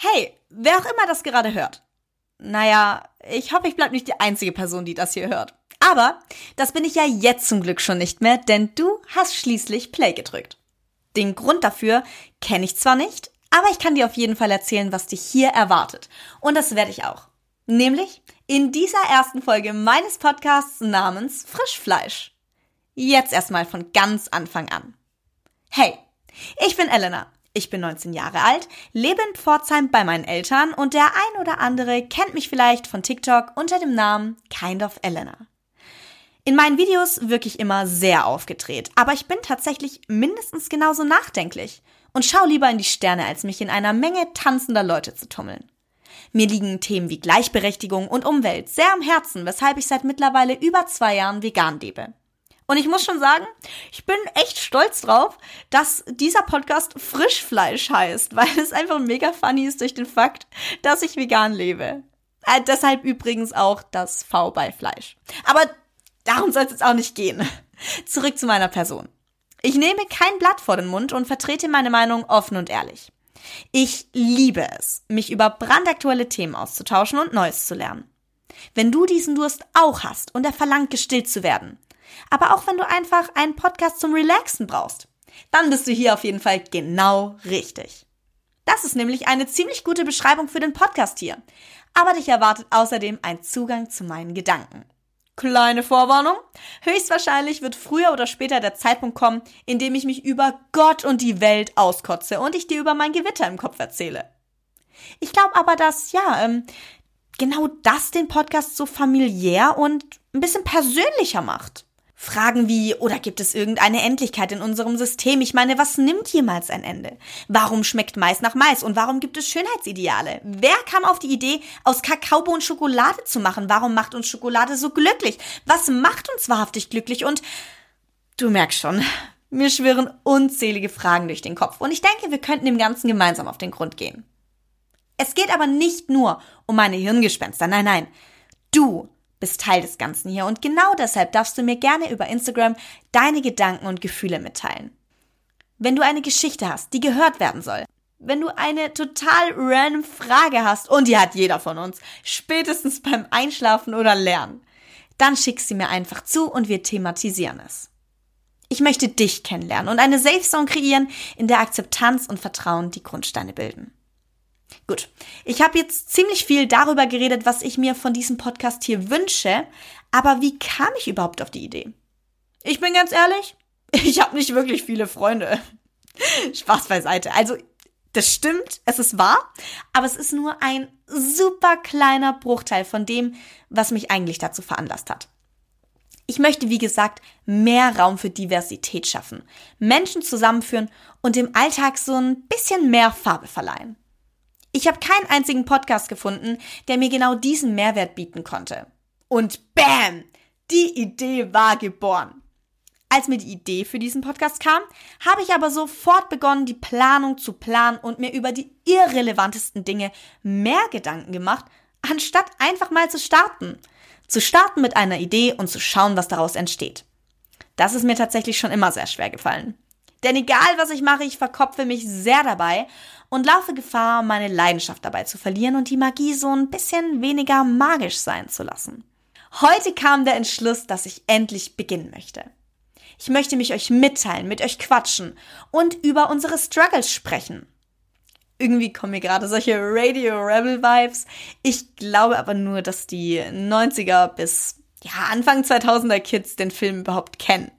Hey, wer auch immer das gerade hört. Naja, ich hoffe, ich bleib nicht die einzige Person, die das hier hört. Aber das bin ich ja jetzt zum Glück schon nicht mehr, denn du hast schließlich Play gedrückt. Den Grund dafür kenne ich zwar nicht, aber ich kann dir auf jeden Fall erzählen, was dich hier erwartet. Und das werde ich auch. Nämlich in dieser ersten Folge meines Podcasts namens Frischfleisch. Jetzt erstmal von ganz Anfang an. Hey, ich bin Elena. Ich bin 19 Jahre alt, lebe in Pforzheim bei meinen Eltern und der ein oder andere kennt mich vielleicht von TikTok unter dem Namen Kind of Elena. In meinen Videos wirke ich immer sehr aufgedreht, aber ich bin tatsächlich mindestens genauso nachdenklich und schau lieber in die Sterne, als mich in einer Menge tanzender Leute zu tummeln. Mir liegen Themen wie Gleichberechtigung und Umwelt sehr am Herzen, weshalb ich seit mittlerweile über zwei Jahren vegan lebe. Und ich muss schon sagen, ich bin echt stolz drauf, dass dieser Podcast Frischfleisch heißt, weil es einfach mega funny ist durch den Fakt, dass ich vegan lebe. Äh, deshalb übrigens auch das V bei Fleisch. Aber darum soll es jetzt auch nicht gehen. Zurück zu meiner Person. Ich nehme kein Blatt vor den Mund und vertrete meine Meinung offen und ehrlich. Ich liebe es, mich über brandaktuelle Themen auszutauschen und Neues zu lernen. Wenn du diesen Durst auch hast und er verlangt, gestillt zu werden, aber auch wenn du einfach einen Podcast zum Relaxen brauchst, dann bist du hier auf jeden Fall genau richtig. Das ist nämlich eine ziemlich gute Beschreibung für den Podcast hier. Aber dich erwartet außerdem ein Zugang zu meinen Gedanken. Kleine Vorwarnung. Höchstwahrscheinlich wird früher oder später der Zeitpunkt kommen, in dem ich mich über Gott und die Welt auskotze und ich dir über mein Gewitter im Kopf erzähle. Ich glaube aber, dass, ja, ähm, genau das den Podcast so familiär und ein bisschen persönlicher macht. Fragen wie, oder gibt es irgendeine Endlichkeit in unserem System? Ich meine, was nimmt jemals ein Ende? Warum schmeckt Mais nach Mais? Und warum gibt es Schönheitsideale? Wer kam auf die Idee, aus Kakaobohnen Schokolade zu machen? Warum macht uns Schokolade so glücklich? Was macht uns wahrhaftig glücklich? Und du merkst schon, mir schwirren unzählige Fragen durch den Kopf. Und ich denke, wir könnten dem Ganzen gemeinsam auf den Grund gehen. Es geht aber nicht nur um meine Hirngespenster. Nein, nein. Du bist Teil des Ganzen hier und genau deshalb darfst du mir gerne über Instagram deine Gedanken und Gefühle mitteilen. Wenn du eine Geschichte hast, die gehört werden soll, wenn du eine total random Frage hast, und die hat jeder von uns, spätestens beim Einschlafen oder Lernen, dann schick sie mir einfach zu und wir thematisieren es. Ich möchte dich kennenlernen und eine Safe Zone kreieren, in der Akzeptanz und Vertrauen die Grundsteine bilden. Gut, ich habe jetzt ziemlich viel darüber geredet, was ich mir von diesem Podcast hier wünsche, aber wie kam ich überhaupt auf die Idee? Ich bin ganz ehrlich, ich habe nicht wirklich viele Freunde. Spaß beiseite. Also, das stimmt, es ist wahr, aber es ist nur ein super kleiner Bruchteil von dem, was mich eigentlich dazu veranlasst hat. Ich möchte, wie gesagt, mehr Raum für Diversität schaffen, Menschen zusammenführen und dem Alltag so ein bisschen mehr Farbe verleihen. Ich habe keinen einzigen Podcast gefunden, der mir genau diesen Mehrwert bieten konnte. Und bam! Die Idee war geboren. Als mir die Idee für diesen Podcast kam, habe ich aber sofort begonnen, die Planung zu planen und mir über die irrelevantesten Dinge mehr Gedanken gemacht, anstatt einfach mal zu starten. Zu starten mit einer Idee und zu schauen, was daraus entsteht. Das ist mir tatsächlich schon immer sehr schwer gefallen. Denn egal was ich mache, ich verkopfe mich sehr dabei und laufe Gefahr, meine Leidenschaft dabei zu verlieren und die Magie so ein bisschen weniger magisch sein zu lassen. Heute kam der Entschluss, dass ich endlich beginnen möchte. Ich möchte mich euch mitteilen, mit euch quatschen und über unsere Struggles sprechen. Irgendwie kommen mir gerade solche Radio Rebel Vibes. Ich glaube aber nur, dass die 90er bis ja, Anfang 2000er Kids den Film überhaupt kennen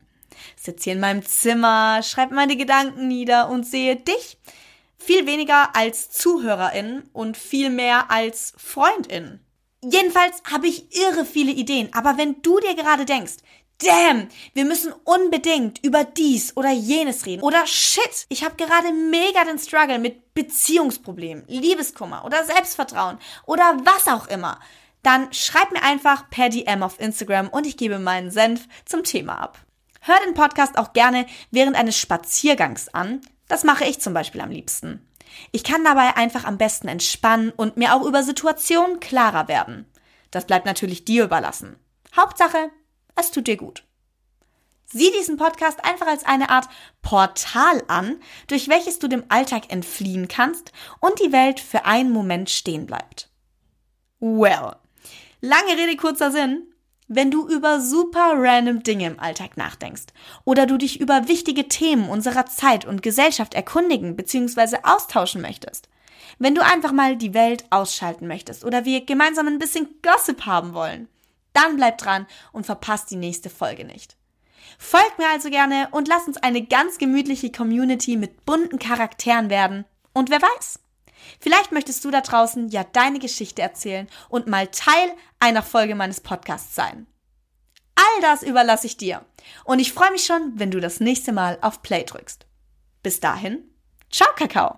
sitze hier in meinem Zimmer, schreibe meine Gedanken nieder und sehe dich viel weniger als Zuhörerin und viel mehr als Freundin. Jedenfalls habe ich irre viele Ideen, aber wenn du dir gerade denkst, damn, wir müssen unbedingt über dies oder jenes reden oder shit, ich habe gerade mega den Struggle mit Beziehungsproblemen, Liebeskummer oder Selbstvertrauen oder was auch immer, dann schreib mir einfach per DM auf Instagram und ich gebe meinen Senf zum Thema ab. Hör den Podcast auch gerne während eines Spaziergangs an. Das mache ich zum Beispiel am liebsten. Ich kann dabei einfach am besten entspannen und mir auch über Situationen klarer werden. Das bleibt natürlich dir überlassen. Hauptsache, es tut dir gut. Sieh diesen Podcast einfach als eine Art Portal an, durch welches du dem Alltag entfliehen kannst und die Welt für einen Moment stehen bleibt. Well, lange Rede, kurzer Sinn. Wenn du über super random Dinge im Alltag nachdenkst oder du dich über wichtige Themen unserer Zeit und Gesellschaft erkundigen bzw. austauschen möchtest, wenn du einfach mal die Welt ausschalten möchtest oder wir gemeinsam ein bisschen Gossip haben wollen, dann bleib dran und verpasst die nächste Folge nicht. Folgt mir also gerne und lass uns eine ganz gemütliche Community mit bunten Charakteren werden. Und wer weiß, vielleicht möchtest du da draußen ja deine Geschichte erzählen und mal Teil einer Folge meines Podcasts sein. All das überlasse ich dir. Und ich freue mich schon, wenn du das nächste Mal auf Play drückst. Bis dahin, ciao Kakao!